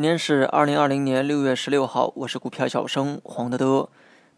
今天是二零二零年六月十六号，我是股票小生黄德德。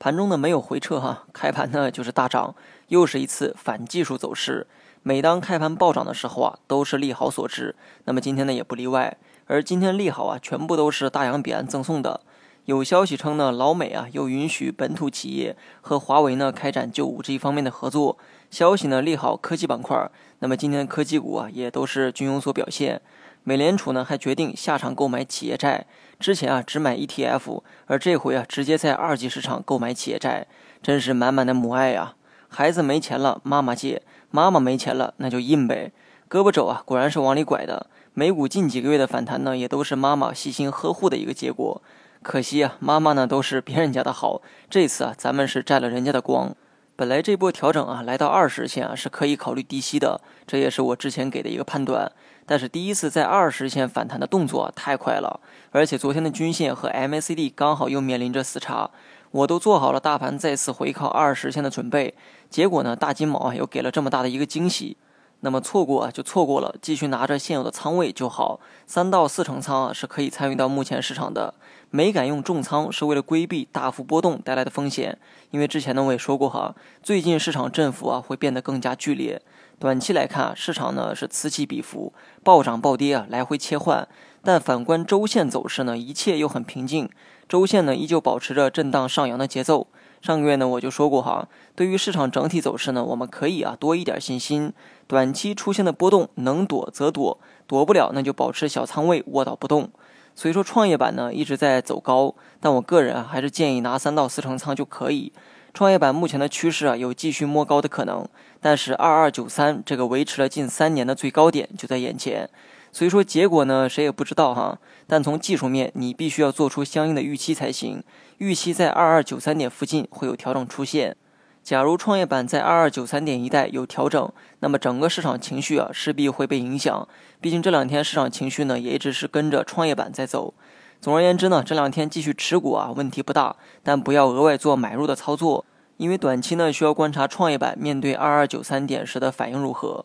盘中呢没有回撤哈，开盘呢就是大涨，又是一次反技术走势。每当开盘暴涨的时候啊，都是利好所致。那么今天呢也不例外。而今天利好啊，全部都是大洋彼岸赠送的。有消息称呢，老美啊又允许本土企业和华为呢开展就五 G 方面的合作。消息呢利好科技板块。那么今天科技股啊也都是均有所表现。美联储呢还决定下场购买企业债，之前啊只买 ETF，而这回啊直接在二级市场购买企业债，真是满满的母爱呀！孩子没钱了，妈妈借；妈妈没钱了，那就印呗。胳膊肘啊果然是往里拐的。美股近几个月的反弹呢，也都是妈妈细心呵护的一个结果。可惜啊，妈妈呢都是别人家的好，这次啊咱们是沾了人家的光。本来这波调整啊，来到二十线啊是可以考虑低吸的，这也是我之前给的一个判断。但是第一次在二十线反弹的动作太快了，而且昨天的均线和 MACD 刚好又面临着死叉，我都做好了大盘再次回靠二十线的准备，结果呢，大金毛啊又给了这么大的一个惊喜。那么错过啊就错过了，继续拿着现有的仓位就好，三到四成仓啊是可以参与到目前市场的。没敢用重仓是为了规避大幅波动带来的风险，因为之前呢我也说过哈，最近市场振幅啊会变得更加剧烈。短期来看，市场呢是此起彼伏，暴涨暴跌啊来回切换，但反观周线走势呢，一切又很平静，周线呢依旧保持着震荡上扬的节奏。上个月呢，我就说过哈，对于市场整体走势呢，我们可以啊多一点信心。短期出现的波动，能躲则躲，躲不了那就保持小仓位卧倒不动。所以说创业板呢一直在走高，但我个人啊还是建议拿三到四成仓就可以。创业板目前的趋势啊有继续摸高的可能，但是二二九三这个维持了近三年的最高点就在眼前。所以说结果呢，谁也不知道哈。但从技术面，你必须要做出相应的预期才行。预期在二二九三点附近会有调整出现。假如创业板在二二九三点一带有调整，那么整个市场情绪啊势必会被影响。毕竟这两天市场情绪呢也一直是跟着创业板在走。总而言之呢，这两天继续持股啊问题不大，但不要额外做买入的操作，因为短期呢需要观察创业板面对二二九三点时的反应如何。